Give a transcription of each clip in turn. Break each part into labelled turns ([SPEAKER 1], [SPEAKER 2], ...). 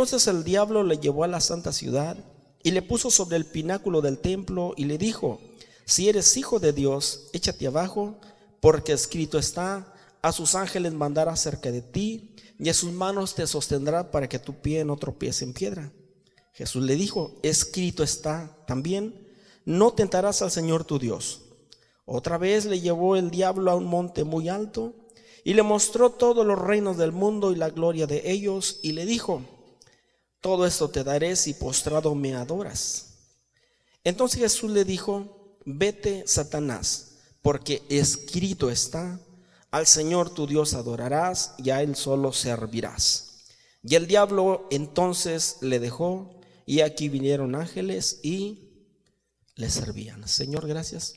[SPEAKER 1] Entonces el diablo le llevó a la santa ciudad y le puso sobre el pináculo del templo y le dijo, si eres hijo de Dios, échate abajo, porque escrito está, a sus ángeles mandará cerca de ti y a sus manos te sostendrá para que tu pie no tropiece en piedra. Jesús le dijo, escrito está también, no tentarás al Señor tu Dios. Otra vez le llevó el diablo a un monte muy alto y le mostró todos los reinos del mundo y la gloria de ellos y le dijo, todo esto te daré si postrado me adoras. Entonces Jesús le dijo, vete, Satanás, porque escrito está, al Señor tu Dios adorarás y a Él solo servirás. Y el diablo entonces le dejó y aquí vinieron ángeles y le servían. Señor, gracias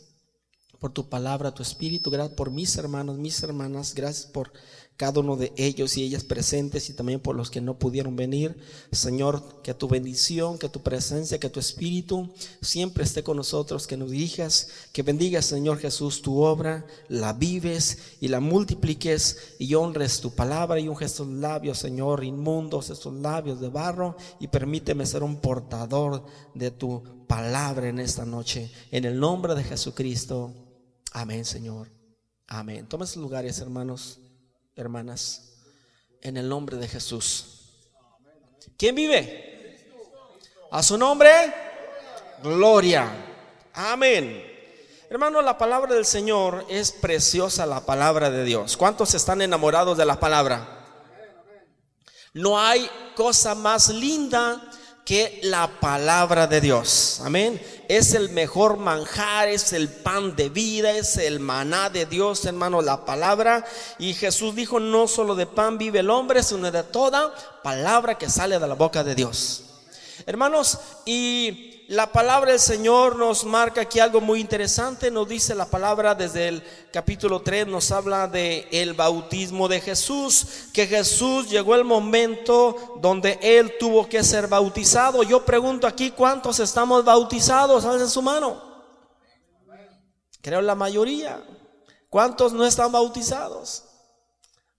[SPEAKER 1] por tu palabra, tu espíritu, gracias por mis hermanos, mis hermanas, gracias por cada uno de ellos y ellas presentes y también por los que no pudieron venir. Señor, que tu bendición, que tu presencia, que tu espíritu siempre esté con nosotros, que nos dirijas, que bendigas, Señor Jesús, tu obra, la vives y la multipliques y honres tu palabra y unges estos labios, Señor, inmundos, estos labios de barro y permíteme ser un portador de tu palabra en esta noche. En el nombre de Jesucristo. Amén, Señor. Amén. Toma sus lugares, hermanos hermanas, en el nombre de Jesús. ¿Quién vive? A su nombre, gloria. Amén. Hermano, la palabra del Señor es preciosa, la palabra de Dios. ¿Cuántos están enamorados de la palabra? No hay cosa más linda que la palabra de Dios. Amén. Es el mejor manjar, es el pan de vida, es el maná de Dios, hermano, la palabra. Y Jesús dijo, no solo de pan vive el hombre, sino de toda palabra que sale de la boca de Dios. Hermanos, y la palabra del Señor nos marca aquí algo muy interesante. Nos dice la palabra desde el capítulo 3, nos habla de bautismo de Jesús, que Jesús llegó el momento donde él tuvo que ser bautizado. Yo pregunto aquí, ¿cuántos estamos bautizados? en su mano. Creo la mayoría. ¿Cuántos no están bautizados?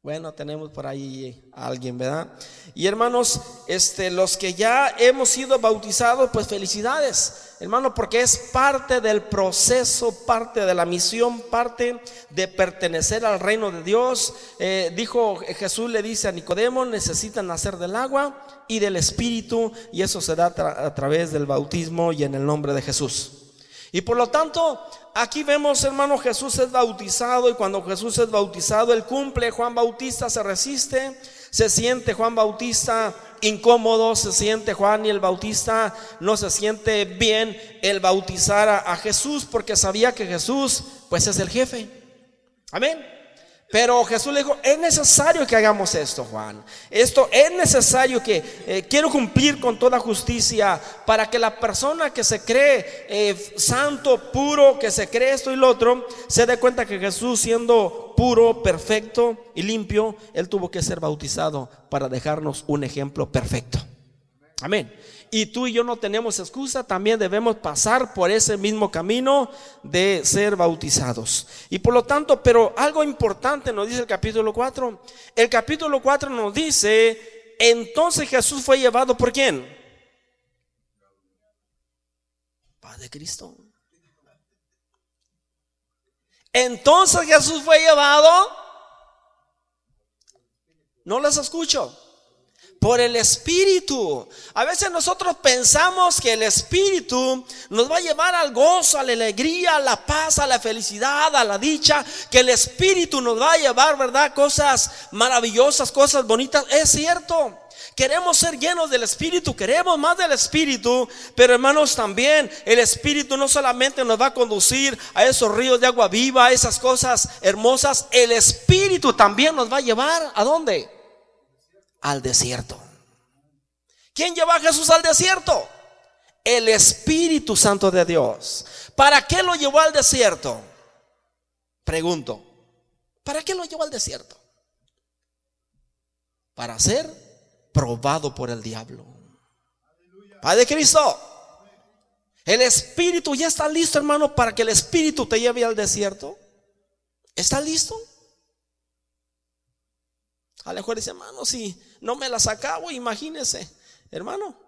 [SPEAKER 1] Bueno, tenemos por ahí a alguien, ¿verdad? Y hermanos, este, los que ya hemos sido bautizados, pues felicidades, hermano, porque es parte del proceso, parte de la misión, parte de pertenecer al reino de Dios. Eh, dijo Jesús, le dice a Nicodemo, necesitan nacer del agua y del Espíritu, y eso se da a través del bautismo y en el nombre de Jesús. Y por lo tanto, aquí vemos, hermano, Jesús es bautizado y cuando Jesús es bautizado, él cumple, Juan Bautista se resiste, se siente Juan Bautista incómodo, se siente Juan y el Bautista no se siente bien el bautizar a, a Jesús porque sabía que Jesús pues es el jefe. Amén. Pero Jesús le dijo, es necesario que hagamos esto, Juan. Esto es necesario que eh, quiero cumplir con toda justicia para que la persona que se cree eh, santo, puro, que se cree esto y lo otro, se dé cuenta que Jesús siendo puro, perfecto y limpio, él tuvo que ser bautizado para dejarnos un ejemplo perfecto. Amén y tú y yo no tenemos excusa, también debemos pasar por ese mismo camino de ser bautizados. Y por lo tanto, pero algo importante nos dice el capítulo 4. El capítulo 4 nos dice, entonces Jesús fue llevado por quién? Padre Cristo. Entonces Jesús fue llevado. No les escucho por el Espíritu. A veces nosotros pensamos que el Espíritu nos va a llevar al gozo, a la alegría, a la paz, a la felicidad, a la dicha, que el Espíritu nos va a llevar, ¿verdad? Cosas maravillosas, cosas bonitas. Es cierto. Queremos ser llenos del Espíritu, queremos más del Espíritu, pero hermanos también el Espíritu no solamente nos va a conducir a esos ríos de agua viva, a esas cosas hermosas, el Espíritu también nos va a llevar a dónde? Al desierto. ¿Quién lleva a Jesús al desierto? El Espíritu Santo de Dios. ¿Para qué lo llevó al desierto? Pregunto, ¿para qué lo llevó al desierto? Para ser probado por el diablo. Padre Cristo. El Espíritu ya está listo, hermano, para que el Espíritu te lleve al desierto. ¿Está listo? A lo mejor dice, hermano, si no me las acabo, imagínese. hermano.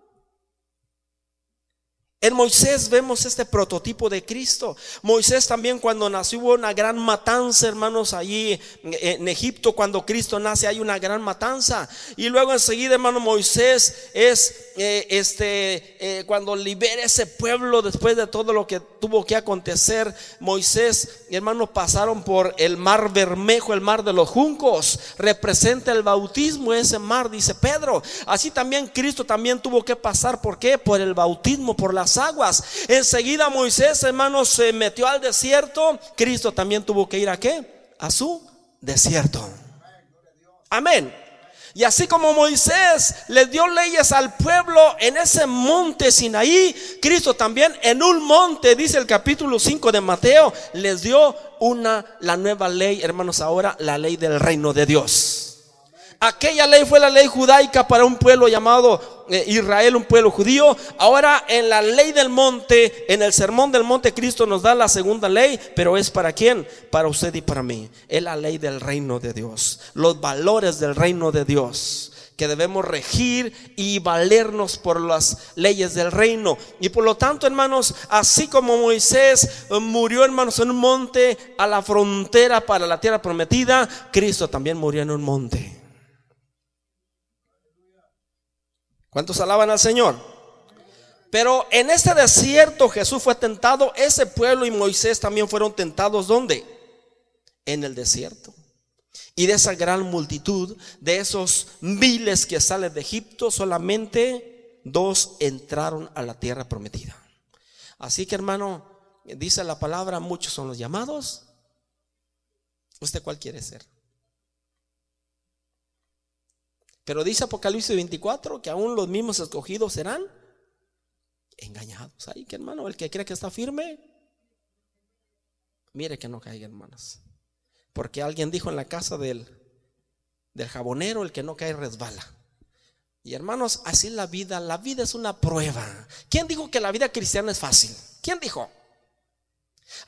[SPEAKER 1] En Moisés vemos este prototipo de Cristo. Moisés también cuando nació hubo una gran matanza, hermanos, allí en Egipto, cuando Cristo nace hay una gran matanza. Y luego enseguida, hermano, Moisés es eh, este, eh, cuando libera ese pueblo después de todo lo que tuvo que acontecer. Moisés, hermano, pasaron por el mar Bermejo, el mar de los juncos. Representa el bautismo ese mar, dice Pedro. Así también Cristo también tuvo que pasar. ¿Por qué? Por el bautismo, por las aguas. Enseguida Moisés, hermanos, se metió al desierto. Cristo también tuvo que ir a qué? A su desierto. Amén. Y así como Moisés le dio leyes al pueblo en ese monte Sinaí, Cristo también en un monte, dice el capítulo 5 de Mateo, les dio una, la nueva ley, hermanos, ahora la ley del reino de Dios. Aquella ley fue la ley judaica para un pueblo llamado eh, Israel, un pueblo judío. Ahora en la ley del monte, en el sermón del monte, Cristo nos da la segunda ley, pero es para quién? Para usted y para mí. Es la ley del reino de Dios, los valores del reino de Dios que debemos regir y valernos por las leyes del reino. Y por lo tanto, hermanos, así como Moisés eh, murió, hermanos, en un monte a la frontera para la tierra prometida, Cristo también murió en un monte. ¿Cuántos alaban al Señor? Pero en este desierto Jesús fue tentado, ese pueblo y Moisés también fueron tentados ¿dónde? En el desierto. Y de esa gran multitud, de esos miles que salen de Egipto, solamente dos entraron a la tierra prometida. Así que hermano, dice la palabra, muchos son los llamados. ¿Usted cuál quiere ser? Pero dice Apocalipsis 24 que aún los mismos escogidos serán engañados. Ay, que hermano, el que cree que está firme, mire que no caiga, hermanas. Porque alguien dijo en la casa del, del jabonero, el que no cae resbala. Y hermanos, así la vida, la vida es una prueba. ¿Quién dijo que la vida cristiana es fácil? ¿Quién dijo?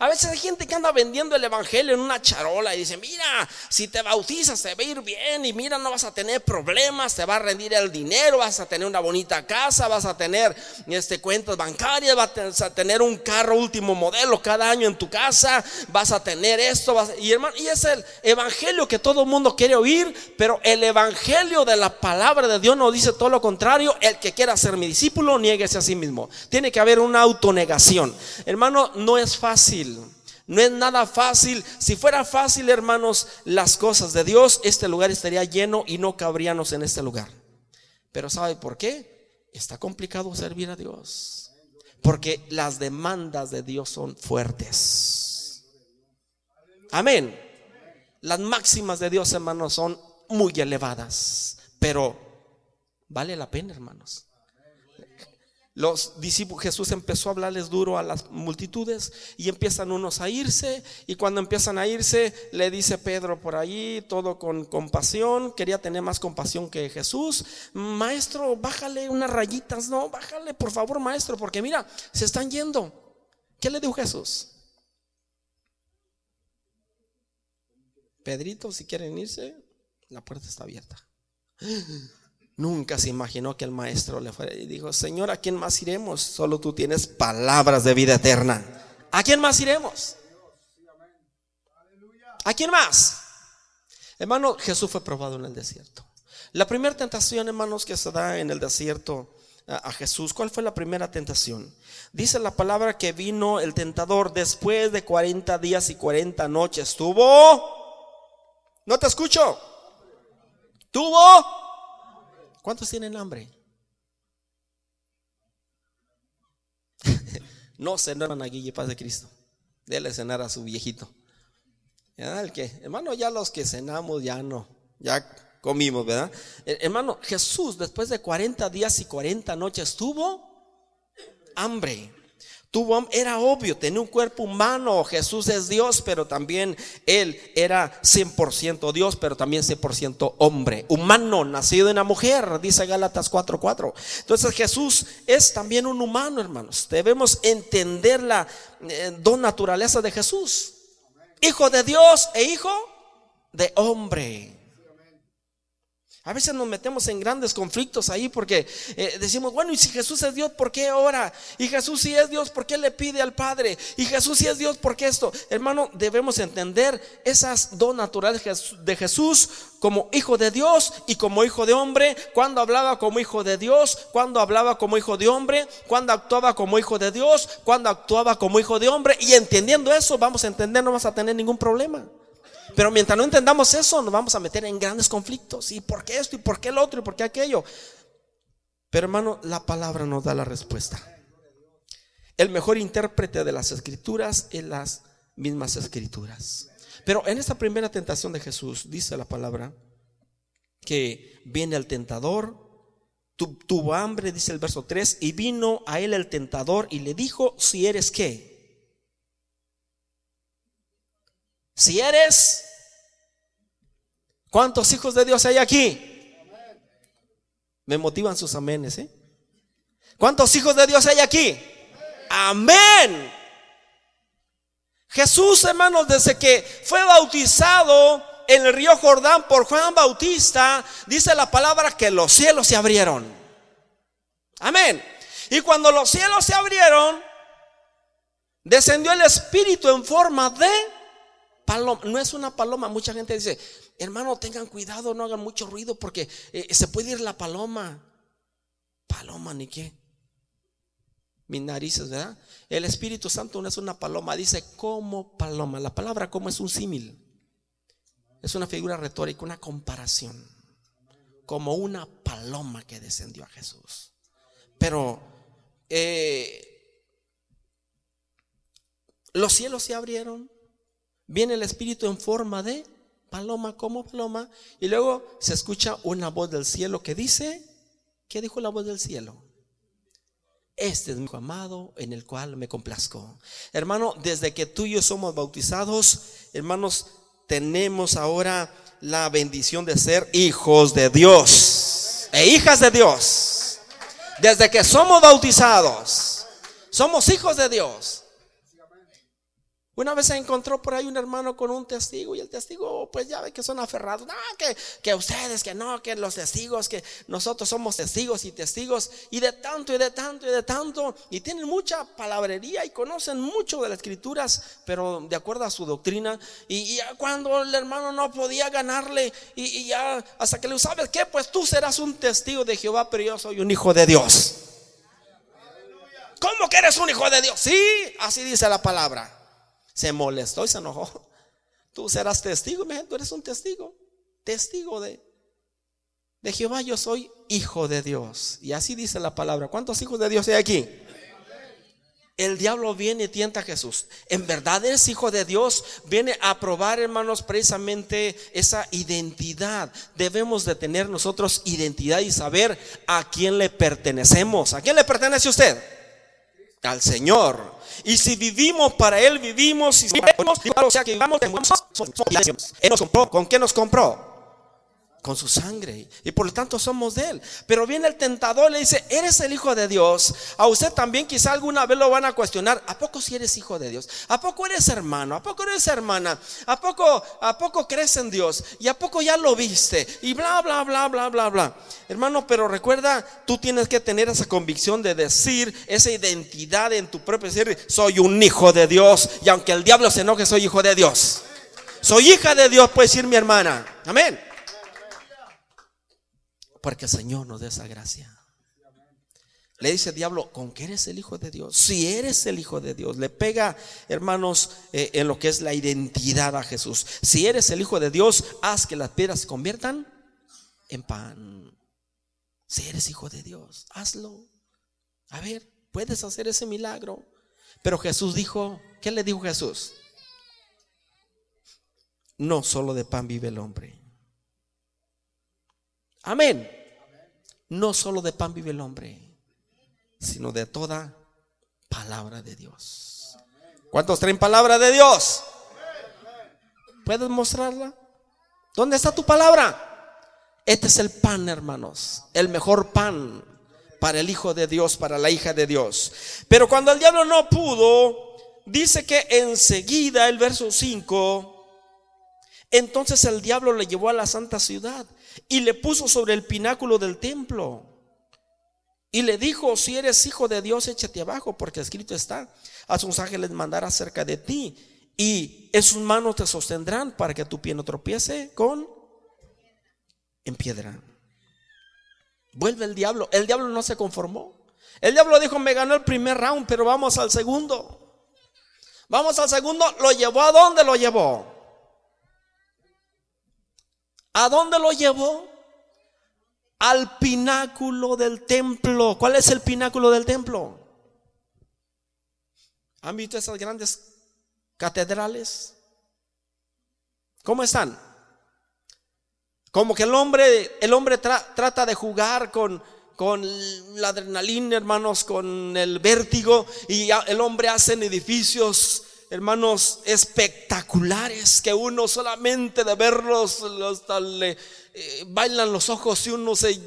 [SPEAKER 1] A veces hay gente que anda vendiendo el evangelio en una charola y dice, mira, si te bautizas te va a ir bien y mira, no vas a tener problemas, te va a rendir el dinero, vas a tener una bonita casa, vas a tener este, cuentas bancarias, vas a tener un carro último modelo cada año en tu casa, vas a tener esto, y, hermano, y es el evangelio que todo el mundo quiere oír, pero el evangelio de la palabra de Dios no dice todo lo contrario, el que quiera ser mi discípulo, nieguese a sí mismo. Tiene que haber una autonegación. Hermano, no es fácil no es nada fácil. Si fuera fácil, hermanos, las cosas de Dios, este lugar estaría lleno y no cabríamos en este lugar. Pero ¿sabe por qué? Está complicado servir a Dios. Porque las demandas de Dios son fuertes. Amén. Las máximas de Dios, hermanos, son muy elevadas. Pero vale la pena, hermanos los discípulos, Jesús empezó a hablarles duro a las multitudes y empiezan unos a irse y cuando empiezan a irse le dice Pedro por ahí, todo con compasión, quería tener más compasión que Jesús, maestro, bájale unas rayitas, no, bájale por favor maestro, porque mira, se están yendo. ¿Qué le dijo Jesús? Pedrito, si quieren irse, la puerta está abierta. Nunca se imaginó que el maestro le fuera y dijo, Señor, ¿a quién más iremos? Solo tú tienes palabras de vida eterna. ¿A quién más iremos? ¿A quién más? Hermano, Jesús fue probado en el desierto. La primera tentación, hermanos, que se da en el desierto a Jesús, ¿cuál fue la primera tentación? Dice la palabra que vino el tentador después de 40 días y 40 noches. ¿Tuvo? No te escucho. ¿Tuvo? ¿Cuántos tienen hambre? no cenaron a Guille Paz de Cristo. Dele cenar a su viejito. ¿Ya? El que, hermano, ya los que cenamos ya no, ya comimos, ¿verdad? Eh, hermano, Jesús después de 40 días y 40 noches tuvo hambre. Tuvo, era obvio, tenía un cuerpo humano. Jesús es Dios, pero también Él era 100% Dios, pero también 100% hombre. Humano, nacido de una mujer, dice Gálatas 4:4. Entonces Jesús es también un humano, hermanos. Debemos entender la eh, dos naturaleza de Jesús. Hijo de Dios e hijo de hombre. A veces nos metemos en grandes conflictos ahí porque eh, decimos, bueno, y si Jesús es Dios, ¿por qué ora? Y Jesús si es Dios, ¿por qué le pide al Padre? Y Jesús si es Dios, ¿por qué esto? Hermano, debemos entender esas dos naturales de Jesús como hijo de Dios y como hijo de hombre, cuando hablaba como hijo de Dios, cuando hablaba como hijo de hombre, cuando actuaba como hijo de Dios, cuando actuaba como hijo de hombre. Y entendiendo eso, vamos a entender, no vamos a tener ningún problema. Pero mientras no entendamos eso, nos vamos a meter en grandes conflictos. ¿Y por qué esto? ¿Y por qué el otro? ¿Y por qué aquello? Pero hermano, la palabra nos da la respuesta. El mejor intérprete de las escrituras es las mismas escrituras. Pero en esta primera tentación de Jesús, dice la palabra, que viene el tentador, tuvo hambre, dice el verso 3, y vino a él el tentador y le dijo, si eres qué, Si eres, ¿cuántos hijos de Dios hay aquí? Me motivan sus amenes, ¿eh? ¿Cuántos hijos de Dios hay aquí? Amén. Jesús, hermanos, desde que fue bautizado en el río Jordán por Juan Bautista, dice la palabra que los cielos se abrieron. Amén. Y cuando los cielos se abrieron, descendió el Espíritu en forma de paloma, no es una paloma. Mucha gente dice, hermano, tengan cuidado, no hagan mucho ruido porque eh, se puede ir la paloma. Paloma, ni qué. Mis narices, ¿verdad? El Espíritu Santo no es una paloma, dice como paloma. La palabra como es un símil. Es una figura retórica, una comparación. Como una paloma que descendió a Jesús. Pero eh, los cielos se abrieron Viene el Espíritu en forma de paloma como paloma y luego se escucha una voz del cielo que dice, ¿qué dijo la voz del cielo? Este es mi amado en el cual me complazco. Hermano, desde que tú y yo somos bautizados, hermanos, tenemos ahora la bendición de ser hijos de Dios e hijas de Dios. Desde que somos bautizados, somos hijos de Dios. Una vez se encontró por ahí un hermano con un testigo y el testigo, pues ya ve que son aferrados. No, que, que ustedes, que no, que los testigos, que nosotros somos testigos y testigos y de tanto y de tanto y de tanto. Y tienen mucha palabrería y conocen mucho de las escrituras, pero de acuerdo a su doctrina. Y, cuando el hermano no podía ganarle y, ya hasta que le sabes qué, pues tú serás un testigo de Jehová, pero yo soy un hijo de Dios. ¿Cómo que eres un hijo de Dios? Sí, así dice la palabra se molestó y se enojó. Tú serás testigo, tú eres un testigo, testigo de, de Jehová. Yo soy hijo de Dios. Y así dice la palabra. ¿Cuántos hijos de Dios hay aquí? El diablo viene y tienta a Jesús. En verdad es hijo de Dios. Viene a probar, hermanos, precisamente esa identidad. Debemos de tener nosotros identidad y saber a quién le pertenecemos. ¿A quién le pertenece usted? Al Señor. Y si vivimos para Él, vivimos. Y si vivimos, o sea que vivamos, Él nos compró. ¿Con qué nos compró? Con su sangre y por lo tanto somos de él. Pero viene el tentador le dice, eres el hijo de Dios. A usted también quizá alguna vez lo van a cuestionar, ¿a poco si eres hijo de Dios? ¿A poco eres hermano? ¿A poco eres hermana? ¿A poco a poco crees en Dios? ¿Y a poco ya lo viste? Y bla bla bla bla bla bla. Hermano, pero recuerda, tú tienes que tener esa convicción de decir esa identidad en tu propio ser, soy un hijo de Dios y aunque el diablo se enoje, soy hijo de Dios. Soy hija de Dios, puede decir mi hermana. Amén. Porque el Señor nos dé esa gracia. Le dice el diablo, ¿con qué eres el Hijo de Dios? Si eres el Hijo de Dios, le pega, hermanos, eh, en lo que es la identidad a Jesús. Si eres el Hijo de Dios, haz que las piedras se conviertan en pan. Si eres Hijo de Dios, hazlo. A ver, puedes hacer ese milagro. Pero Jesús dijo, ¿qué le dijo Jesús? No solo de pan vive el hombre Amén. No solo de pan vive el hombre, sino de toda palabra de Dios. ¿Cuántos traen palabra de Dios? ¿Puedes mostrarla? ¿Dónde está tu palabra? Este es el pan, hermanos. El mejor pan para el Hijo de Dios, para la hija de Dios. Pero cuando el diablo no pudo, dice que enseguida, el verso 5, entonces el diablo le llevó a la santa ciudad y le puso sobre el pináculo del templo. Y le dijo, si eres hijo de Dios, échate abajo, porque escrito está, a sus ángeles mandará cerca de ti, y en sus manos te sostendrán para que tu pie no tropiece con en piedra. Vuelve el diablo. El diablo no se conformó. El diablo dijo, me ganó el primer round, pero vamos al segundo. Vamos al segundo. ¿Lo llevó a dónde lo llevó? ¿A dónde lo llevó? Al pináculo del templo. ¿Cuál es el pináculo del templo? ¿Han visto esas grandes catedrales? ¿Cómo están? Como que el hombre, el hombre trata de jugar con, con la adrenalina, hermanos, con el vértigo, y el hombre hace edificios, hermanos, espectaculares, que uno solamente de verlos le eh, bailan los ojos y uno se...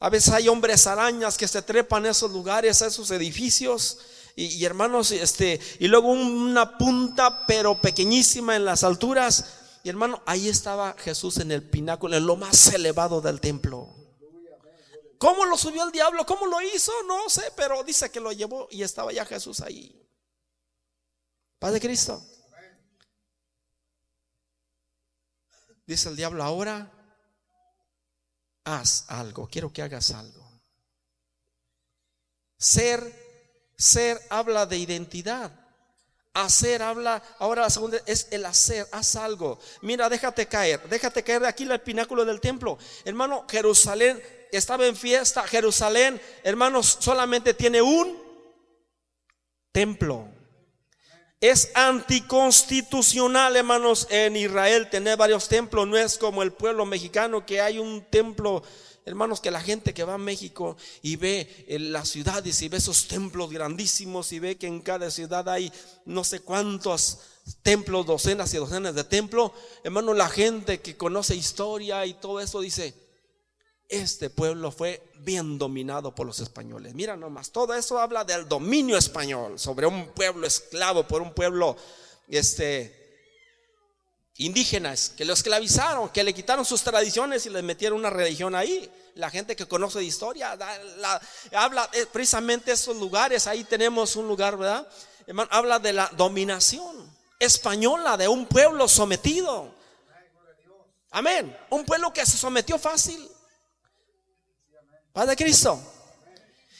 [SPEAKER 1] A veces hay hombres arañas que se trepan a esos lugares, a esos edificios. Y, y hermanos, este, y luego una punta pero pequeñísima en las alturas y hermano, ahí estaba Jesús en el pináculo, en lo más elevado del templo. ¿Cómo lo subió el diablo? ¿Cómo lo hizo? No sé, pero dice que lo llevó y estaba ya Jesús ahí. Padre Cristo. Dice el diablo, ahora haz algo, quiero que hagas algo. Ser, ser habla de identidad. Hacer habla, ahora la segunda es el hacer, haz algo. Mira, déjate caer, déjate caer de aquí el pináculo del templo. Hermano, Jerusalén estaba en fiesta. Jerusalén, hermanos, solamente tiene un templo. Es anticonstitucional, hermanos, en Israel tener varios templos. No es como el pueblo mexicano que hay un templo Hermanos, que la gente que va a México y ve las ciudades y ve esos templos grandísimos y ve que en cada ciudad hay no sé cuántos templos, docenas y docenas de templos, hermano, la gente que conoce historia y todo eso dice, este pueblo fue bien dominado por los españoles. Mira nomás, todo eso habla del dominio español sobre un pueblo esclavo, por un pueblo este indígenas que lo esclavizaron, que le quitaron sus tradiciones y le metieron una religión ahí. La gente que conoce historia habla eh, precisamente esos lugares. Ahí tenemos un lugar, ¿verdad? habla de la dominación española de un pueblo sometido. Amén. Un pueblo que se sometió fácil. Padre Cristo.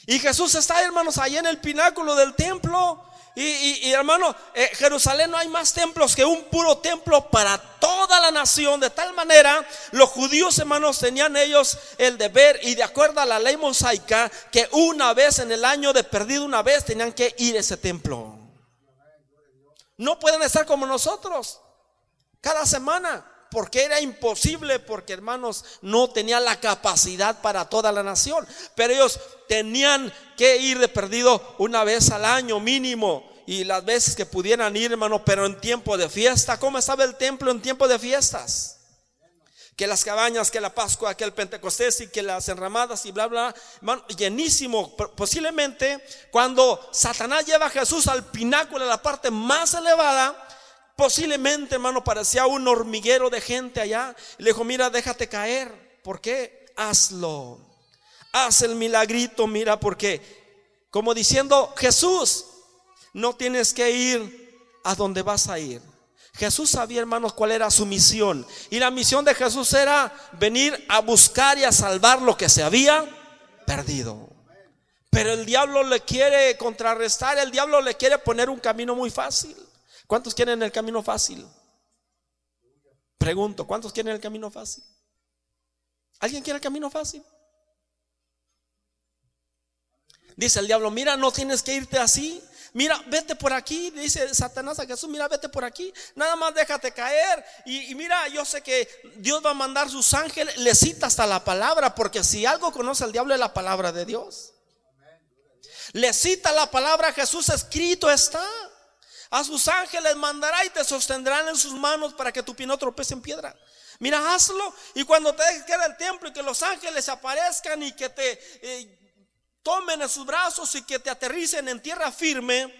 [SPEAKER 1] Y Jesús está, hermanos, ahí en el pináculo del templo y, hermano, eh, Jerusalén no hay más templos que un puro templo para toda la nación. De tal manera, los judíos, hermanos, tenían ellos el deber y de acuerdo a la ley mosaica, que una vez en el año, de perdido una vez, tenían que ir a ese templo. No pueden estar como nosotros, cada semana porque era imposible, porque hermanos no tenía la capacidad para toda la nación, pero ellos tenían que ir de perdido una vez al año mínimo y las veces que pudieran ir, hermano, pero en tiempo de fiesta. ¿Cómo estaba el templo en tiempo de fiestas? Que las cabañas, que la Pascua, que el Pentecostés y que las enramadas y bla, bla, hermano, llenísimo. Posiblemente cuando Satanás lleva a Jesús al pináculo, a la parte más elevada, Posiblemente, hermano, parecía un hormiguero de gente allá. Le dijo, mira, déjate caer. ¿Por qué? Hazlo. Haz el milagrito, mira, porque, como diciendo, Jesús, no tienes que ir a donde vas a ir. Jesús sabía, hermanos, cuál era su misión. Y la misión de Jesús era venir a buscar y a salvar lo que se había perdido. Pero el diablo le quiere contrarrestar, el diablo le quiere poner un camino muy fácil. ¿Cuántos quieren el camino fácil? Pregunto, ¿cuántos quieren el camino fácil? ¿Alguien quiere el camino fácil? Dice el diablo, mira, no tienes que irte así. Mira, vete por aquí, dice Satanás a Jesús, mira, vete por aquí, nada más déjate caer. Y, mira, yo sé que Dios va a mandar sus ángeles, le cita hasta la palabra, porque si algo conoce el diablo es la palabra de Dios. Le cita la palabra Jesús, escrito está. A sus ángeles mandará y te sostendrán en sus manos para que tu pie no tropece en piedra. Mira, hazlo. Y cuando te dejes el templo y que los ángeles aparezcan y que te eh, tomen en sus brazos y que te aterricen en tierra firme,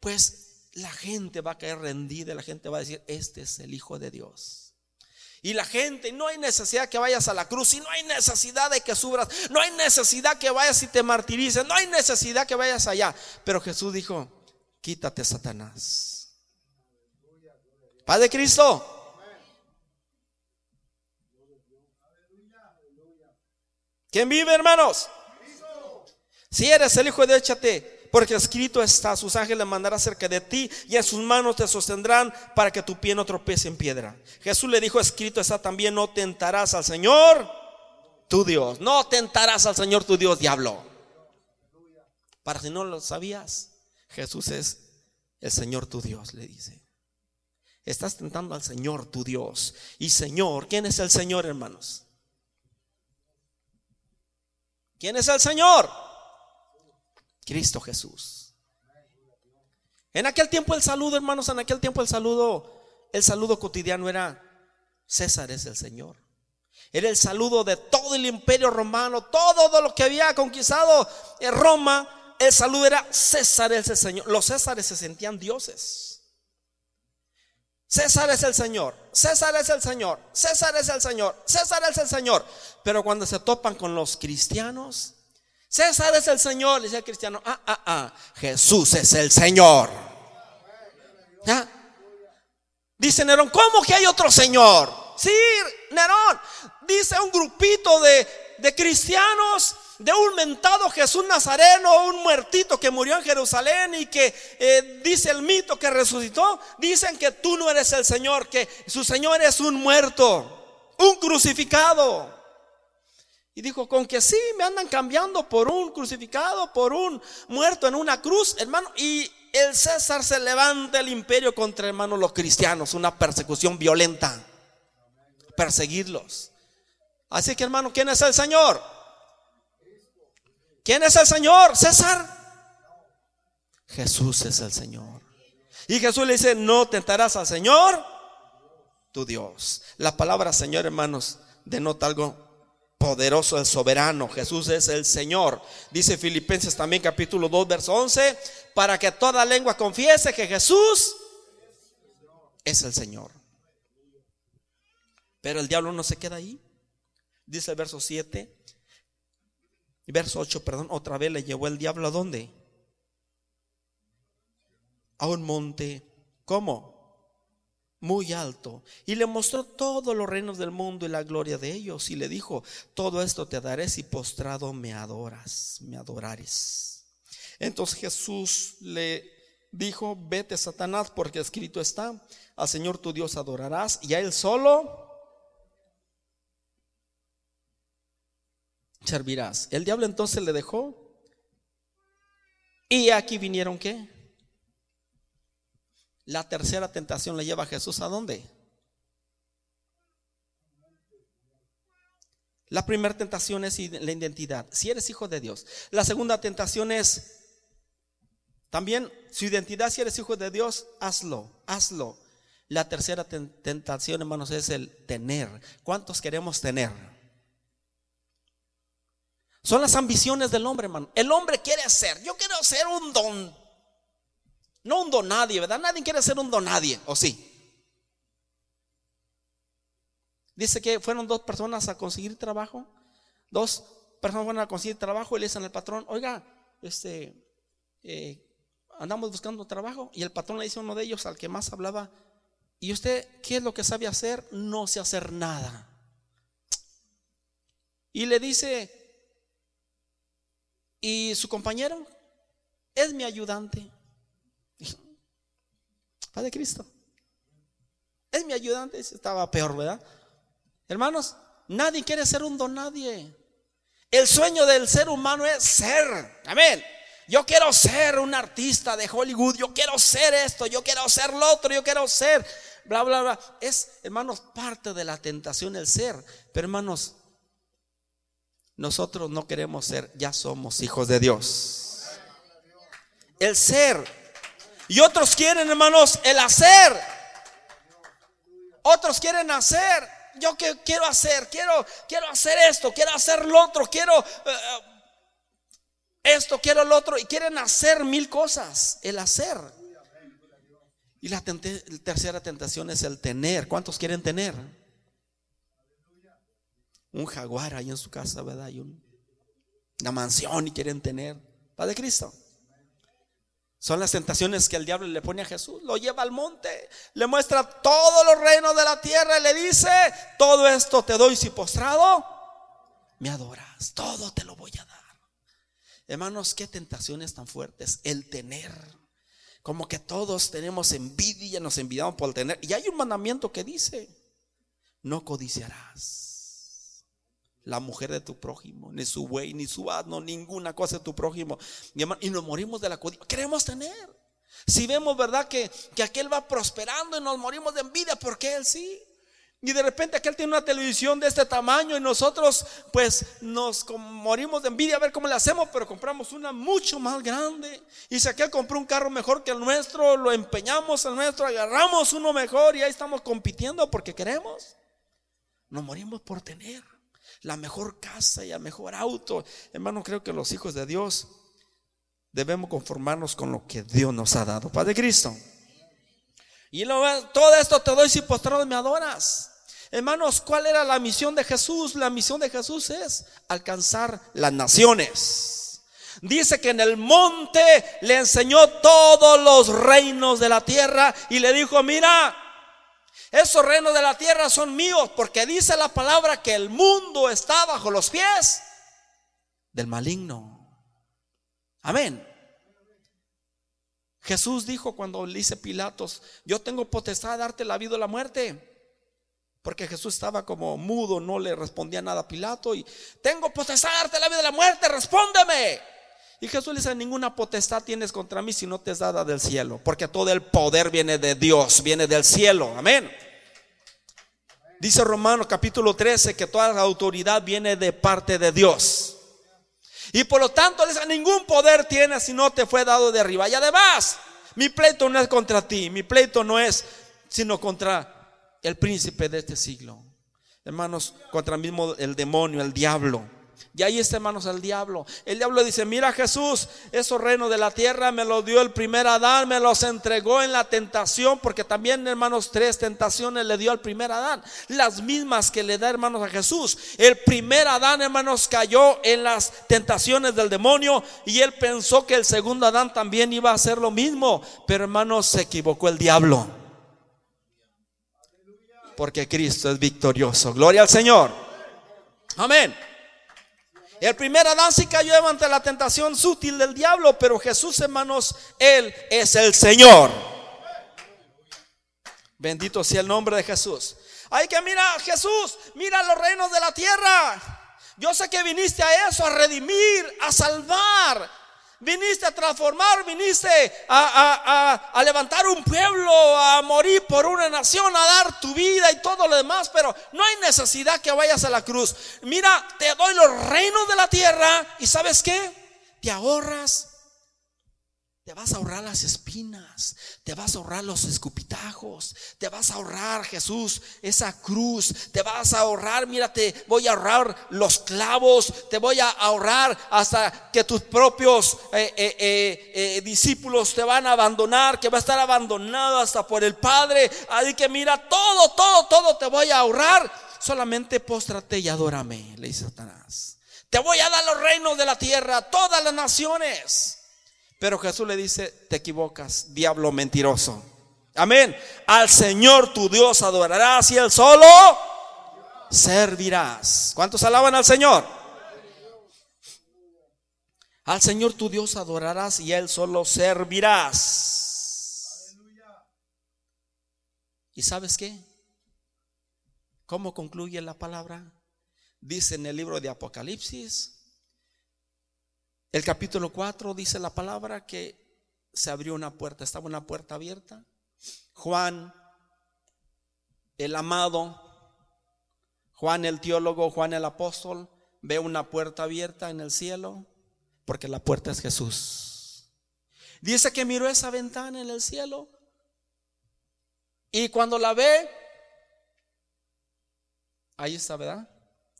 [SPEAKER 1] pues la gente va a caer rendida, la gente va a decir, este es el Hijo de Dios. Y la gente, no hay necesidad que vayas a la cruz, y no hay necesidad de que subras, no hay necesidad que vayas y te martirices, no hay necesidad que vayas allá. Pero Jesús dijo, quítate Satanás. Padre Cristo. ¿Quién vive, hermanos? Si eres el Hijo de échate porque escrito está, sus ángeles mandará cerca de ti y en sus manos te sostendrán para que tu pie no tropece en piedra. Jesús le dijo, escrito está también, no tentarás al Señor tu Dios. No tentarás al Señor tu Dios, diablo. Para si no lo sabías, Jesús es el Señor tu Dios, le dice. Estás tentando al Señor tu Dios. Y Señor, ¿quién es el Señor, hermanos? ¿Quién es el Señor? Cristo Jesús. En aquel tiempo el saludo, hermanos, en aquel tiempo el saludo, el saludo cotidiano era César es el Señor. Era el saludo de todo el imperio romano, todo lo que había conquistado en Roma. El saludo era César es el Señor. Los Césares se sentían dioses. César es el Señor, César es el Señor, César es el Señor, César es el Señor. Pero cuando se topan con los cristianos, César es el Señor, decía el cristiano. Ah, ah, ah, Jesús es el Señor. ¿Ya? Dice Nerón, ¿cómo que hay otro Señor? Sí, Nerón, dice un grupito de, de cristianos de un mentado Jesús Nazareno, un muertito que murió en Jerusalén y que eh, dice el mito que resucitó, dicen que tú no eres el Señor, que su Señor es un muerto, un crucificado. Y dijo, con que sí, me andan cambiando por un crucificado, por un muerto en una cruz, hermano. Y el César se levanta el imperio contra, hermanos, los cristianos, una persecución violenta. Perseguirlos. Así que, hermano, ¿quién es el Señor? ¿Quién es el Señor? César. Jesús es el Señor. Y Jesús le dice, no tentarás al Señor, tu Dios. La palabra Señor, hermanos, denota algo poderoso, el soberano. Jesús es el Señor. Dice Filipenses también capítulo 2, verso 11, para que toda lengua confiese que Jesús es el Señor. Pero el diablo no se queda ahí. Dice el verso 7, y verso 8, perdón, otra vez le llevó el diablo a dónde? A un monte. ¿Cómo? muy alto y le mostró todos los reinos del mundo y la gloria de ellos y le dijo, todo esto te daré si postrado me adoras, me adorares. Entonces Jesús le dijo, vete Satanás porque escrito está, al Señor tu Dios adorarás y a Él solo servirás. El diablo entonces le dejó y aquí vinieron qué? La tercera tentación le lleva a Jesús a dónde? La primera tentación es la identidad, si eres hijo de Dios. La segunda tentación es también su identidad, si eres hijo de Dios, hazlo, hazlo. La tercera tentación, hermanos, es el tener. ¿Cuántos queremos tener? Son las ambiciones del hombre, hermano. El hombre quiere ser, yo quiero ser un don no un don nadie, ¿verdad? Nadie quiere ser un don nadie, ¿o sí? Dice que fueron dos personas a conseguir trabajo. Dos personas fueron a conseguir trabajo y le dicen al patrón, oiga, este, eh, andamos buscando trabajo. Y el patrón le dice a uno de ellos, al que más hablaba, ¿y usted qué es lo que sabe hacer? No sé hacer nada. Y le dice, ¿y su compañero? Es mi ayudante. Padre Cristo. Es mi ayudante. Estaba peor, ¿verdad? Hermanos, nadie quiere ser un don nadie. El sueño del ser humano es ser. Amén. Yo quiero ser un artista de Hollywood. Yo quiero ser esto. Yo quiero ser lo otro. Yo quiero ser. Bla, bla, bla. Es, hermanos, parte de la tentación el ser. Pero, hermanos, nosotros no queremos ser. Ya somos hijos de Dios. El ser y otros quieren, hermanos, el hacer. Otros quieren hacer. Yo que quiero hacer, quiero, quiero hacer esto, quiero hacer lo otro, quiero eh, esto, quiero lo otro. Y quieren hacer mil cosas. El hacer. Y la tercera tentación es el tener. ¿Cuántos quieren tener? Un jaguar ahí en su casa, ¿verdad? Y una mansión y quieren tener. Padre Cristo. Son las tentaciones que el diablo le pone a Jesús. Lo lleva al monte, le muestra todos los reinos de la tierra y le dice, todo esto te doy si postrado, me adoras, todo te lo voy a dar. Hermanos, qué tentaciones tan fuertes el tener. Como que todos tenemos envidia, nos envidiamos por el tener. Y hay un mandamiento que dice, no codiciarás la mujer de tu prójimo, ni su buey, ni su asno, ninguna cosa de tu prójimo. Y nos morimos de la codicia. Queremos tener. Si vemos, ¿verdad? Que, que aquel va prosperando y nos morimos de envidia, porque él sí. Y de repente aquel tiene una televisión de este tamaño y nosotros pues nos morimos de envidia a ver cómo le hacemos, pero compramos una mucho más grande. Y si aquel compró un carro mejor que el nuestro, lo empeñamos el nuestro, agarramos uno mejor y ahí estamos compitiendo porque queremos. Nos morimos por tener la mejor casa y el mejor auto. Hermano, creo que los hijos de Dios debemos conformarnos con lo que Dios nos ha dado. Padre Cristo. Y todo esto te doy si postrado me adoras. Hermanos, ¿cuál era la misión de Jesús? La misión de Jesús es alcanzar las naciones. Dice que en el monte le enseñó todos los reinos de la tierra y le dijo, mira, esos reinos de la tierra son míos porque dice la palabra que el mundo está bajo los pies del maligno. Amén. Jesús dijo cuando le dice Pilatos, yo tengo potestad de darte la vida o la muerte. Porque Jesús estaba como mudo, no le respondía nada a Pilato y tengo potestad de darte la vida o la muerte, respóndeme. Y Jesús le dice, ninguna potestad tienes contra mí si no te es dada del cielo, porque todo el poder viene de Dios, viene del cielo. Amén. Dice Romanos capítulo 13 que toda la autoridad viene de parte de Dios. Y por lo tanto, ningún poder tiene si no te fue dado de arriba. Y además, mi pleito no es contra ti, mi pleito no es sino contra el príncipe de este siglo. Hermanos, contra mismo el demonio, el diablo. Y ahí está, hermanos, el diablo. El diablo dice, mira Jesús, esos reinos de la tierra me los dio el primer Adán, me los entregó en la tentación, porque también, hermanos, tres tentaciones le dio al primer Adán. Las mismas que le da, hermanos, a Jesús. El primer Adán, hermanos, cayó en las tentaciones del demonio y él pensó que el segundo Adán también iba a hacer lo mismo. Pero, hermanos, se equivocó el diablo. Porque Cristo es victorioso. Gloria al Señor. Amén. El primer Adán sí cayó ante la tentación sutil del diablo, pero Jesús, hermanos, Él es el Señor. Bendito sea el nombre de Jesús. Hay que mirar, Jesús, mira los reinos de la tierra. Yo sé que viniste a eso, a redimir, a salvar. Viniste a transformar, viniste a, levantar un pueblo, a morir por una nación, a dar tu vida y todo lo demás, pero no hay necesidad que vayas a la cruz. Mira, te doy los reinos de la tierra y sabes qué? Te ahorras te vas a ahorrar las espinas, te vas a ahorrar los escupitajos, te vas a ahorrar, Jesús, esa cruz, te vas a ahorrar, mírate, voy a ahorrar los clavos, te voy a ahorrar hasta que tus propios eh, eh, eh, discípulos te van a abandonar, que va a estar abandonado hasta por el Padre. Así que mira, todo, todo, todo te voy a ahorrar, solamente póstrate y adórame, le dice Satanás. Te voy a dar los reinos de la tierra, todas las naciones. Pero Jesús le dice, te equivocas, diablo mentiroso. Amén. Al Señor tu Dios adorarás y Él solo servirás. ¿Cuántos alaban al Señor? Al Señor tu Dios adorarás y Él solo servirás. ¿Y sabes qué? ¿Cómo concluye la palabra? Dice en el libro de Apocalipsis, el capítulo 4 dice la palabra que se abrió una puerta, estaba una puerta abierta. Juan, el amado, Juan el teólogo, Juan el apóstol, ve una puerta abierta en el cielo, porque la puerta es Jesús. Dice que miró esa ventana en el cielo y cuando la ve, ahí está, ¿verdad?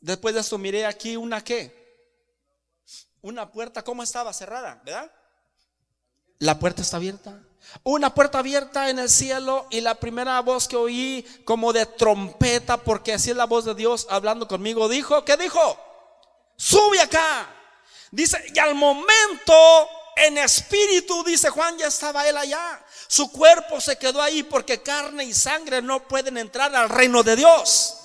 [SPEAKER 1] Después de eso miré aquí una qué? Una puerta, ¿cómo estaba? Cerrada, ¿verdad? La puerta está abierta. Una puerta abierta en el cielo y la primera voz que oí como de trompeta, porque así es la voz de Dios hablando conmigo, dijo, ¿qué dijo? Sube acá. Dice, y al momento en espíritu, dice Juan, ya estaba él allá. Su cuerpo se quedó ahí porque carne y sangre no pueden entrar al reino de Dios.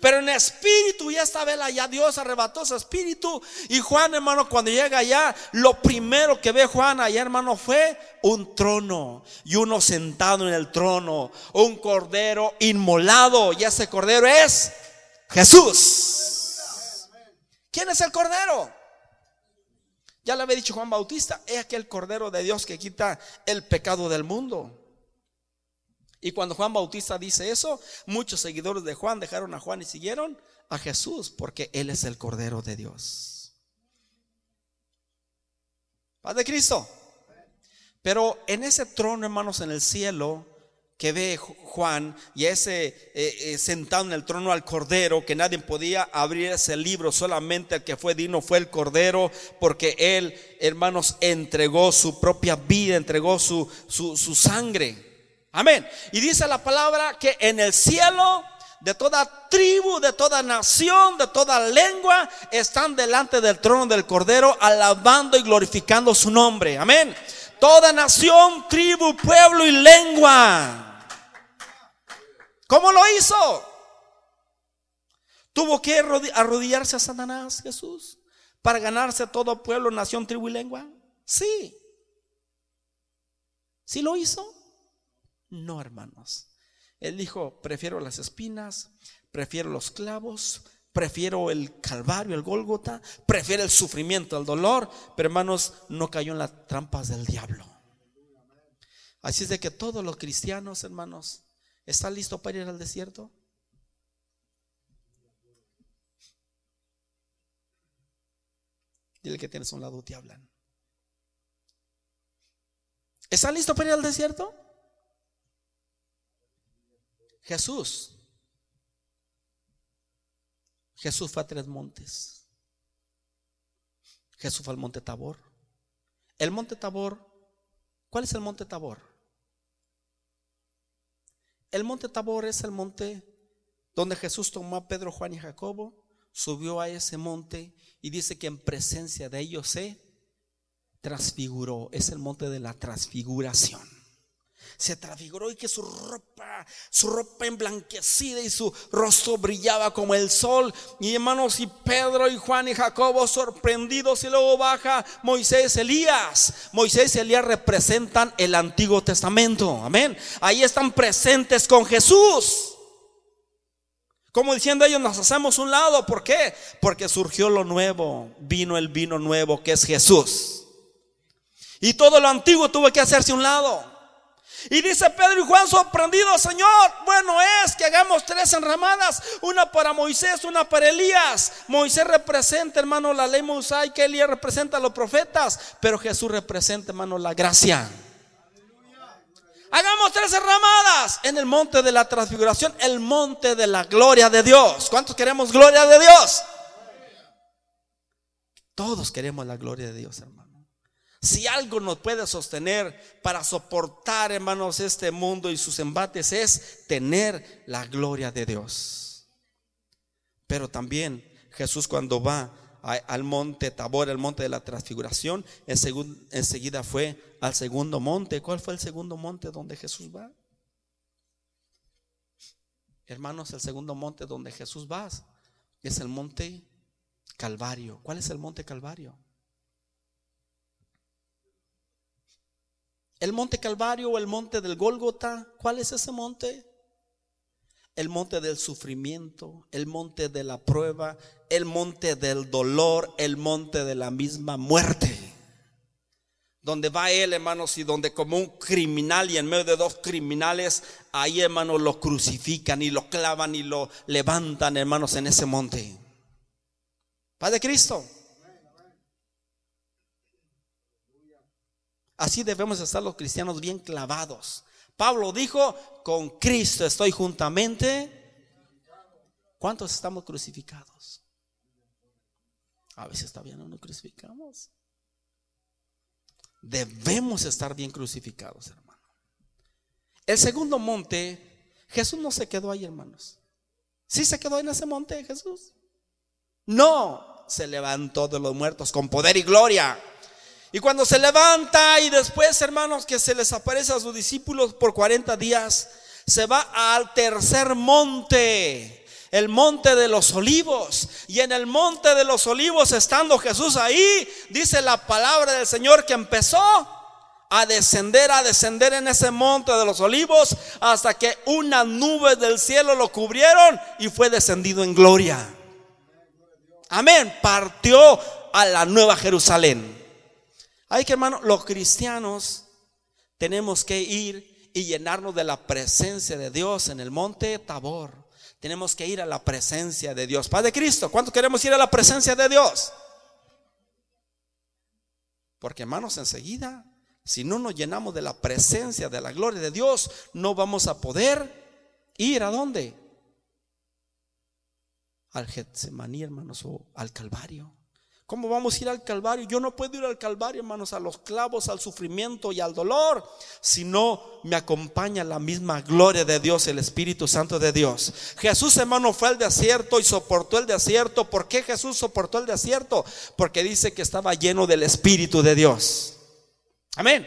[SPEAKER 1] Pero en espíritu ya estaba él allá. Dios arrebató su espíritu. Y Juan, hermano, cuando llega allá, lo primero que ve Juan allá, hermano, fue un trono. Y uno sentado en el trono. Un cordero inmolado. Y ese cordero es Jesús. ¿Quién es el cordero? Ya le había dicho Juan Bautista, es aquel Cordero de Dios que quita el pecado del mundo. Y cuando Juan Bautista dice eso, muchos seguidores de Juan dejaron a Juan y siguieron a Jesús porque Él es el Cordero de Dios. Paz de Cristo. Pero en ese trono, hermanos, en el cielo, que ve Juan y ese eh, eh, sentado en el trono al cordero, que nadie podía abrir ese libro, solamente el que fue digno fue el cordero, porque él, hermanos, entregó su propia vida, entregó su, su sangre. Amén. Y dice la palabra que en el cielo de toda tribu, de toda nación, de toda lengua, están delante del trono del Cordero, alabando y glorificando su nombre. Amén. Toda nación, tribu, pueblo y lengua. ¿Cómo lo hizo? Tuvo que arrodillarse a Satanás, Jesús, para ganarse todo pueblo, nación, tribu y lengua. Sí. ¿Sí lo hizo? No, hermanos. Él dijo, prefiero las espinas, prefiero los clavos, prefiero el calvario, el Gólgota, prefiero el sufrimiento, el dolor, pero hermanos, no cayó en las trampas del diablo. Así es de que todos los cristianos, hermanos, ¿Está listo para ir al desierto? Dile que tienes un lado, te hablan. ¿Está listo para ir al desierto? Jesús. Jesús fue a tres montes. Jesús fue al monte Tabor. El monte Tabor, ¿cuál es el monte Tabor? El monte Tabor es el monte donde Jesús tomó a Pedro, Juan y Jacobo, subió a ese monte y dice que en presencia de ellos se transfiguró. Es el monte de la transfiguración se transfiguró y que su ropa, su ropa emblanquecida y su rostro brillaba como el sol. Y hermanos, y Pedro y Juan y Jacobo sorprendidos y luego baja Moisés, Elías. Moisés y Elías representan el Antiguo Testamento. Amén. Ahí están presentes con Jesús. Como diciendo ellos, nos hacemos un lado. ¿Por qué? Porque surgió lo nuevo. Vino el vino nuevo que es Jesús. Y todo lo antiguo tuvo que hacerse un lado. Y dice Pedro y Juan sorprendido, Señor, bueno es que hagamos tres enramadas, una para Moisés, una para Elías. Moisés representa, hermano, la ley mosaica, Elías representa a los profetas, pero Jesús representa, hermano, la gracia. Hagamos tres enramadas en el monte de la transfiguración, el monte de la gloria de Dios. ¿Cuántos queremos gloria de Dios? Todos queremos la gloria de Dios, hermano. Si algo nos puede sostener para soportar, hermanos, este mundo y sus embates es tener la gloria de Dios. Pero también Jesús cuando va al monte Tabor, el monte de la transfiguración, enseguida fue al segundo monte. ¿Cuál fue el segundo monte donde Jesús va? Hermanos, el segundo monte donde Jesús va es el monte Calvario. ¿Cuál es el monte Calvario? El monte Calvario o el monte del Gólgota, ¿cuál es ese monte? El monte del sufrimiento, el monte de la prueba, el monte del dolor, el monte de la misma muerte. Donde va él, hermanos, y donde como un criminal y en medio de dos criminales, ahí, hermanos, lo crucifican y lo clavan y lo levantan, hermanos, en ese monte. Padre Cristo. Así debemos estar los cristianos bien clavados. Pablo dijo, con Cristo estoy juntamente. ¿Cuántos estamos crucificados? A veces todavía no nos crucificamos. Debemos estar bien crucificados, hermanos. el segundo monte, Jesús no se quedó ahí, hermanos. ¿Sí se quedó en ese monte Jesús? No, se levantó de los muertos con poder y gloria. Y cuando se levanta y después, hermanos, que se les aparece a sus discípulos por 40 días, se va al tercer monte, el monte de los olivos. Y en el monte de los olivos, estando Jesús ahí, dice la palabra del Señor que empezó a descender, a descender en ese monte de los olivos, hasta que una nube del cielo lo cubrieron y fue descendido en gloria. Amén. Partió a la nueva Jerusalén. Hay que, hermano, los cristianos tenemos que ir y llenarnos de la presencia de Dios en el monte Tabor. Tenemos que ir a la presencia de Dios. Padre Cristo, ¿cuánto queremos ir a la presencia de Dios? Porque hermanos, enseguida, si no nos llenamos de la presencia, de la gloria de Dios, no vamos a poder ir a dónde? Al Getsemaní, hermanos, o al Calvario. ¿Cómo vamos a ir al Calvario? Yo no puedo ir al Calvario, hermanos, a los clavos, al sufrimiento y al dolor, si no me acompaña la misma gloria de Dios, el Espíritu Santo de Dios. Jesús, hermano, fue al desierto y soportó el desierto. ¿Por qué Jesús soportó el desierto? Porque dice que estaba lleno del Espíritu de Dios. Amén.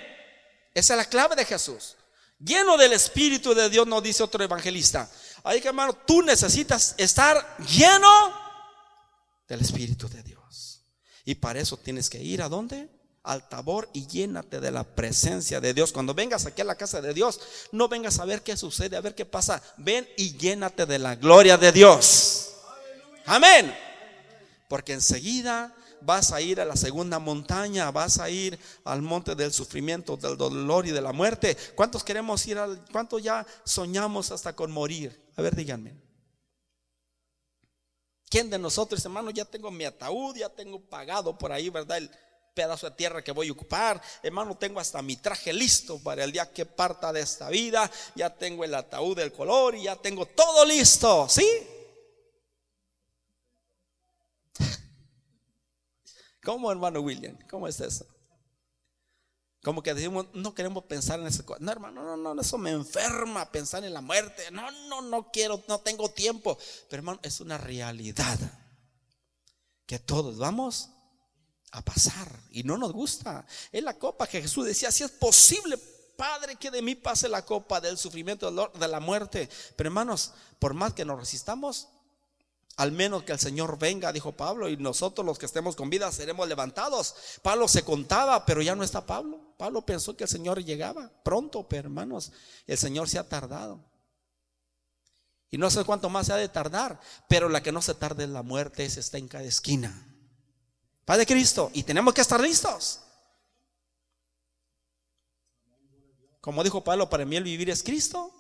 [SPEAKER 1] Esa es la clave de Jesús. Lleno del Espíritu de Dios, nos dice otro evangelista. Ahí que, hermano, tú necesitas estar lleno del Espíritu de Dios. Y para eso tienes que ir a dónde? Al tabor y llénate de la presencia de Dios. Cuando vengas aquí a la casa de Dios, no vengas a ver qué sucede, a ver qué pasa. Ven y llénate de la gloria de Dios. Amén. Porque enseguida vas a ir a la segunda montaña, vas a ir al monte del sufrimiento, del dolor y de la muerte. ¿Cuántos queremos ir al, cuántos ya soñamos hasta con morir? A ver, díganme. ¿Quién de nosotros, hermano, ya tengo mi ataúd, ya tengo pagado por ahí, ¿verdad? El pedazo de tierra que voy a ocupar. Hermano, tengo hasta mi traje listo para el día que parta de esta vida. Ya tengo el ataúd del color y ya tengo todo listo, ¿sí? ¿Cómo, hermano William? ¿Cómo es eso? Como que decimos, no queremos pensar en eso. No, hermano, no, no, eso me enferma pensar en la muerte. No, no, no quiero, no tengo tiempo. Pero hermano, es una realidad que todos vamos a pasar y no nos gusta. Es la copa que Jesús decía, si es posible, Padre, que de mí pase la copa del sufrimiento, de la muerte. Pero hermanos, por más que nos resistamos, al menos que el Señor venga, dijo Pablo, y nosotros los que estemos con vida seremos levantados. Pablo se contaba, pero ya no está Pablo. Pablo pensó que el Señor llegaba pronto, pero hermanos, el Señor se ha tardado. Y no sé cuánto más se ha de tardar, pero la que no se tarda es la muerte, esa está en cada esquina. Padre Cristo, y tenemos que estar listos. Como dijo Pablo, para mí el vivir es Cristo,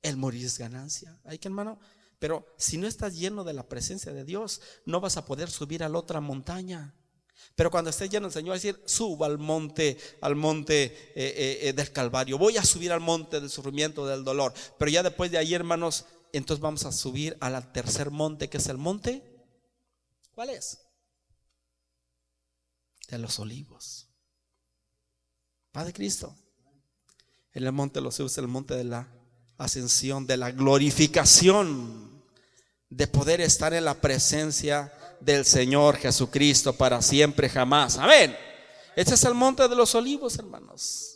[SPEAKER 1] el morir es ganancia. Hay que, hermano, pero si no estás lleno de la presencia de Dios, no vas a poder subir a la otra montaña. Pero cuando estés lleno del Señor, va a decir, suba al monte, al monte eh, eh, eh, del Calvario. Voy a subir al monte del sufrimiento, del dolor. Pero ya después de ahí, hermanos, entonces vamos a subir al tercer monte, que es el monte. ¿Cuál es? De los olivos. Padre Cristo. El monte de los olivos, el monte de la ascensión, de la glorificación de poder estar en la presencia del Señor Jesucristo para siempre jamás. Amén. Este es el monte de los olivos, hermanos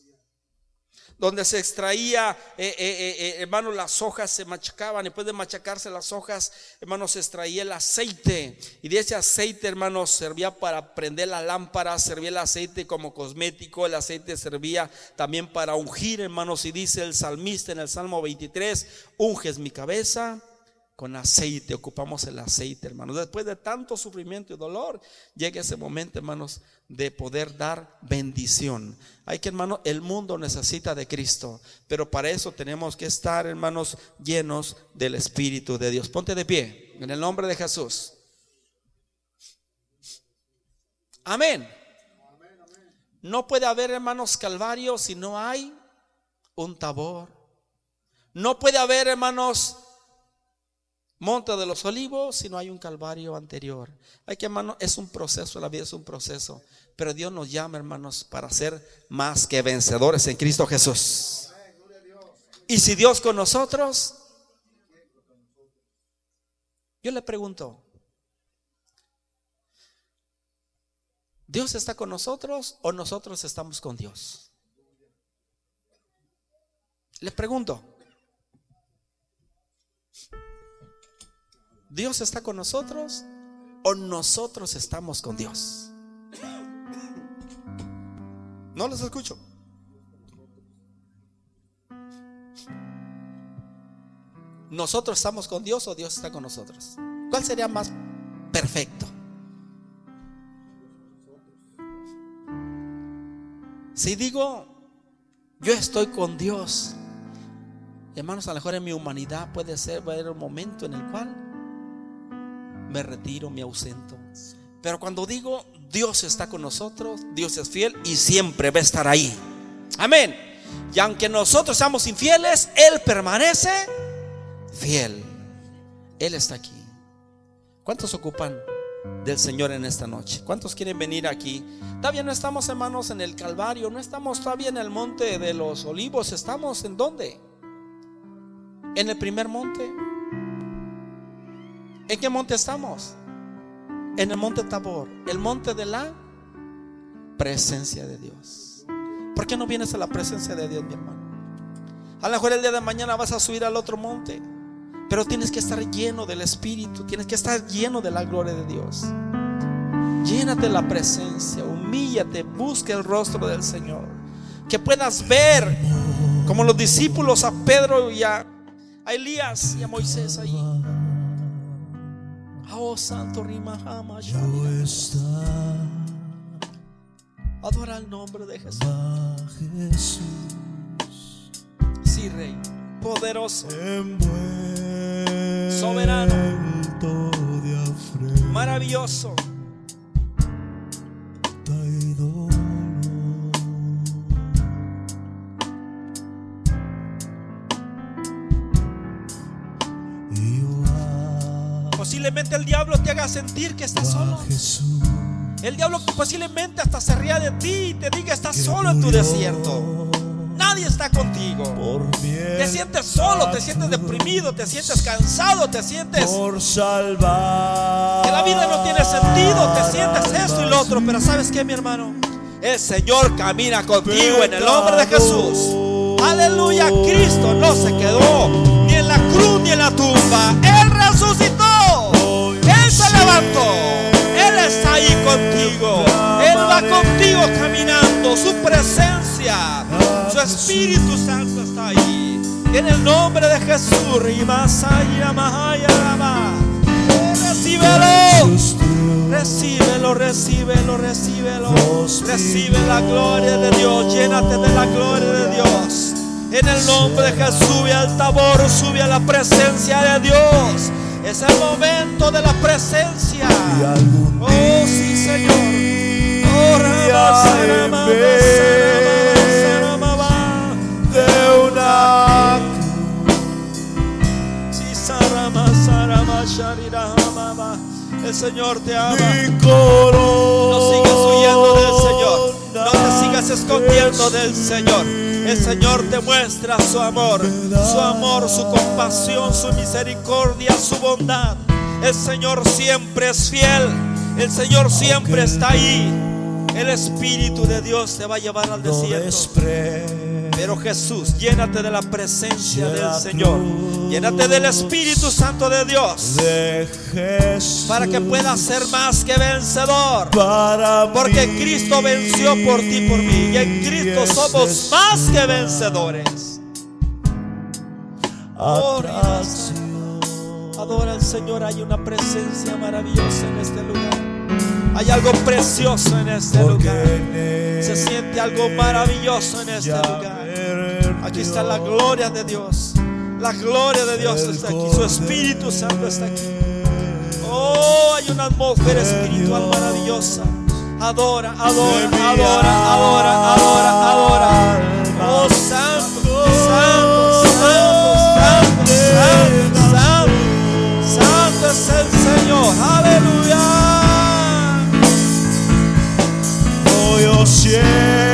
[SPEAKER 1] donde se extraía, eh, eh, eh, hermanos, las hojas se machacaban, después de machacarse las hojas, hermanos, se extraía el aceite, y de ese aceite, hermanos, servía para prender la lámpara, servía el aceite como cosmético, el aceite servía también para ungir, hermanos, y dice el salmista en el Salmo 23, unges mi cabeza con aceite, ocupamos el aceite, hermanos. Después de tanto sufrimiento y dolor, llega ese momento, hermanos, de poder dar bendición. Hay que, hermano, el mundo necesita de Cristo, pero para eso tenemos que estar, hermanos, llenos del Espíritu de Dios. Ponte de pie, en el nombre de Jesús. Amén. No puede haber, hermanos, calvario si no hay un tabor. No puede haber, hermanos, Monte de los Olivos si no hay un calvario anterior. Hay que, hermano, es un proceso, la vida es un proceso. Pero Dios nos llama, hermanos, para ser más que vencedores en Cristo Jesús. Y si Dios con nosotros, yo le pregunto, ¿Dios está con nosotros o nosotros estamos con Dios? Le pregunto, ¿Dios está con nosotros o nosotros estamos con Dios? No los escucho. ¿Nosotros estamos con Dios o Dios está con nosotros? ¿Cuál sería más perfecto? Si digo, yo estoy con Dios, hermanos, a lo mejor en mi humanidad puede ser, va a haber un momento en el cual me retiro, me ausento. Pero cuando digo, Dios está con nosotros, Dios es fiel y siempre va a estar ahí. Amén. Y aunque nosotros seamos infieles, Él permanece fiel. Él está aquí. ¿Cuántos ocupan? del Señor en esta noche. ¿Cuántos quieren venir aquí? Todavía no estamos, hermanos, en el Calvario, no estamos todavía en el monte de los olivos, estamos en dónde? En el primer monte. ¿En qué monte estamos? En el monte Tabor, el monte de la presencia de Dios. ¿Por qué no vienes a la presencia de Dios, mi hermano? A lo mejor el día de mañana vas a subir al otro monte. Pero tienes que estar lleno del Espíritu, tienes que estar lleno de la gloria de Dios. Llénate la presencia, humíllate, busca el rostro del Señor. Que puedas ver como los discípulos a Pedro y a, Elías y a Moisés ahí. Oh Santo Rima Adora el nombre de Jesús. Sí, Rey, poderoso. Soberano, maravilloso. Posiblemente el diablo te haga sentir que estás solo. El diablo posiblemente hasta se ría de ti y te diga estás solo en tu desierto. Nadie está contigo. Te sientes solo, te sientes deprimido, te sientes cansado, te sientes
[SPEAKER 2] por salvar.
[SPEAKER 1] Que la vida no tiene sentido, te sientes esto y lo otro, pero ¿sabes qué, mi hermano? El Señor camina contigo en el nombre de Jesús. Aleluya, Cristo no se quedó ni en la cruz ni en la tumba. Él resucitó. Levantó. Él está ahí contigo. Él va contigo caminando. Su presencia su Espíritu Santo está ahí. En el nombre de Jesús. Recíbelo. Recíbelo, recíbelo, recíbelo. Recibe la gloria de Dios. Llénate de la gloria de Dios. En el nombre de Jesús, sube al tabor, sube a la presencia de Dios. Es el momento de la presencia. Oh, sí, Señor. Oh, el Señor te ama. No sigas huyendo sigas escondiendo del Señor. El Señor te muestra su amor, su amor, su compasión, su misericordia, su bondad. El Señor siempre es fiel. El Señor siempre está ahí. El Espíritu de Dios te va a llevar al desierto. Pero Jesús, llénate de la presencia del Señor. Llénate del Espíritu Santo de Dios. Para que puedas ser más que vencedor. Porque Cristo venció por ti y por mí. Y en Cristo somos más que vencedores. Adora al Señor. Hay una presencia maravillosa en este lugar. Hay algo precioso en este lugar. Se siente algo maravilloso en este lugar. Aquí está la gloria de Dios. La gloria de Dios está aquí. Su Espíritu Santo está aquí. Oh, hay una atmósfera espiritual maravillosa. Adora, adora, adora, adora, adora, adora. Oh, santo, santo, santo, santo, santo, santo. Santo es el Señor. Aleluya.
[SPEAKER 2] siempre amaré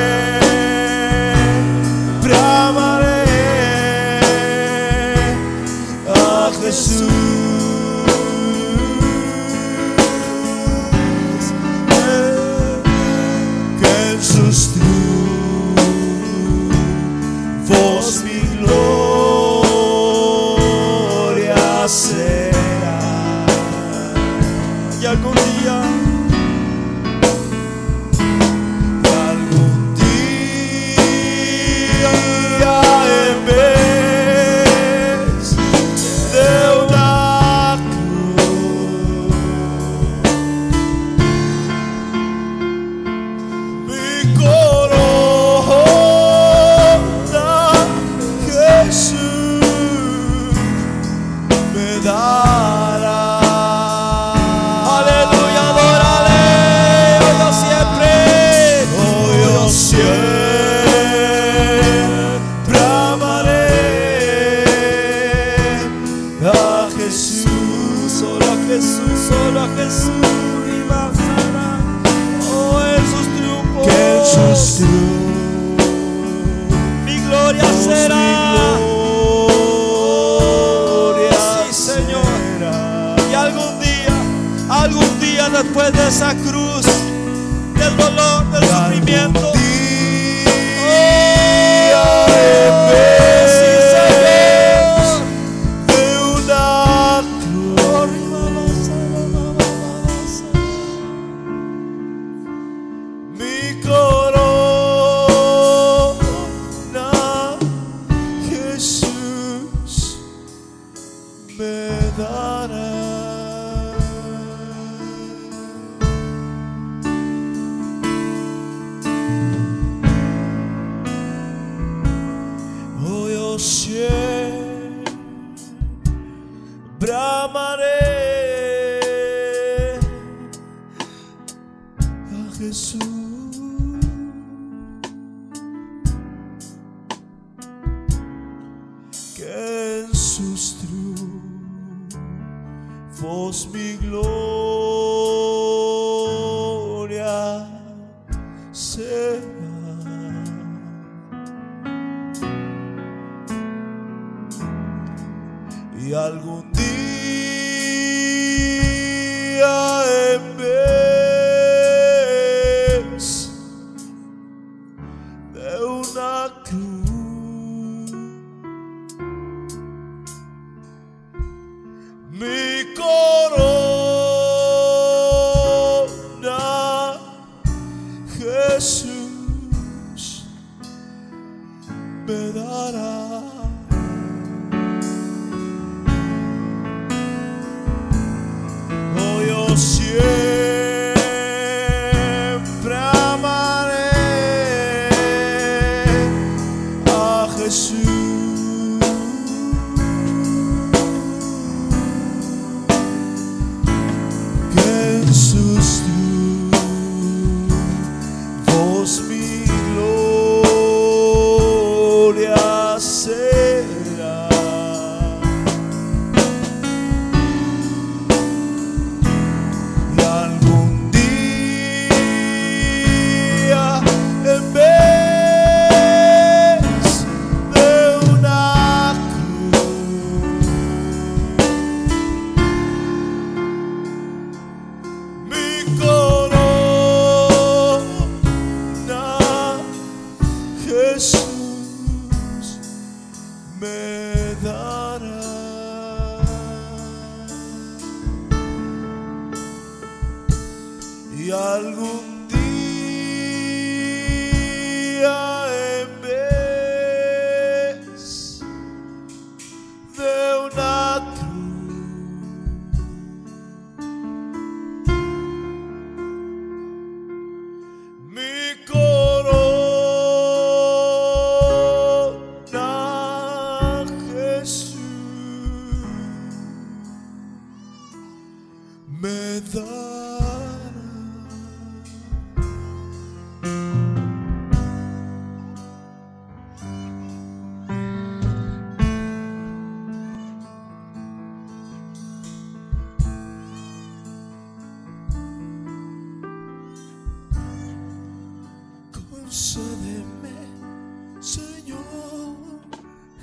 [SPEAKER 2] Que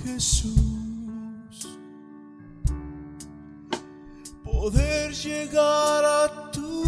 [SPEAKER 2] Jesús, poder llegar a tu